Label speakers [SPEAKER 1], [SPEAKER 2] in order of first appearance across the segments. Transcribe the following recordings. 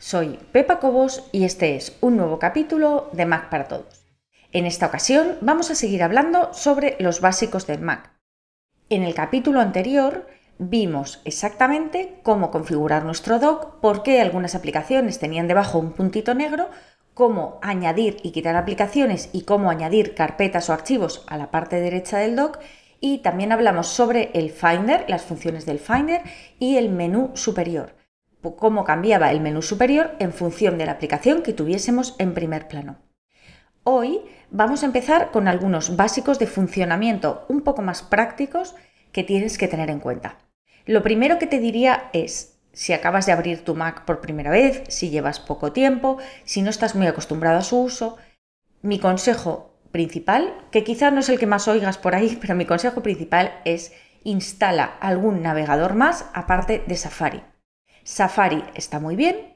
[SPEAKER 1] Soy Pepa Cobos y este es un nuevo capítulo de Mac para Todos. En esta ocasión vamos a seguir hablando sobre los básicos del Mac. En el capítulo anterior vimos exactamente cómo configurar nuestro dock, por qué algunas aplicaciones tenían debajo un puntito negro, cómo añadir y quitar aplicaciones y cómo añadir carpetas o archivos a la parte derecha del dock y también hablamos sobre el Finder, las funciones del Finder y el menú superior cómo cambiaba el menú superior en función de la aplicación que tuviésemos en primer plano. Hoy vamos a empezar con algunos básicos de funcionamiento un poco más prácticos que tienes que tener en cuenta. Lo primero que te diría es, si acabas de abrir tu Mac por primera vez, si llevas poco tiempo, si no estás muy acostumbrado a su uso, mi consejo principal, que quizá no es el que más oigas por ahí, pero mi consejo principal es instala algún navegador más aparte de Safari. Safari está muy bien,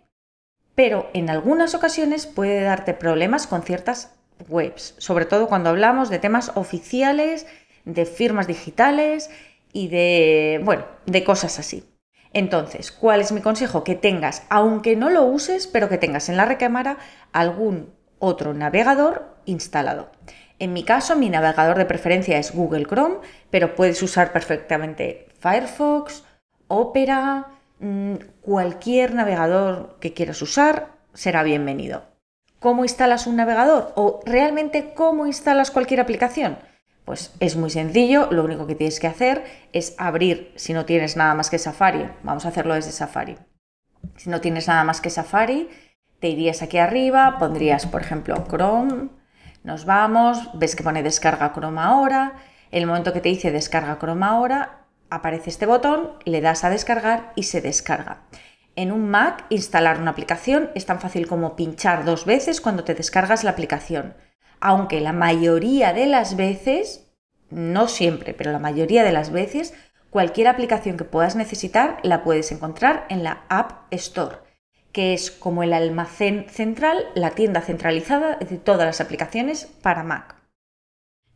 [SPEAKER 1] pero en algunas ocasiones puede darte problemas con ciertas webs, sobre todo cuando hablamos de temas oficiales, de firmas digitales y de, bueno, de cosas así. Entonces, ¿cuál es mi consejo? Que tengas, aunque no lo uses, pero que tengas en la recámara algún otro navegador instalado. En mi caso, mi navegador de preferencia es Google Chrome, pero puedes usar perfectamente Firefox, Opera, cualquier navegador que quieras usar será bienvenido. ¿Cómo instalas un navegador? ¿O realmente cómo instalas cualquier aplicación? Pues es muy sencillo, lo único que tienes que hacer es abrir, si no tienes nada más que Safari, vamos a hacerlo desde Safari. Si no tienes nada más que Safari, te irías aquí arriba, pondrías, por ejemplo, Chrome, nos vamos, ves que pone descarga Chrome ahora, el momento que te dice descarga Chrome ahora, aparece este botón, le das a descargar y se descarga. En un Mac, instalar una aplicación es tan fácil como pinchar dos veces cuando te descargas la aplicación. Aunque la mayoría de las veces, no siempre, pero la mayoría de las veces, cualquier aplicación que puedas necesitar la puedes encontrar en la App Store, que es como el almacén central, la tienda centralizada de todas las aplicaciones para Mac.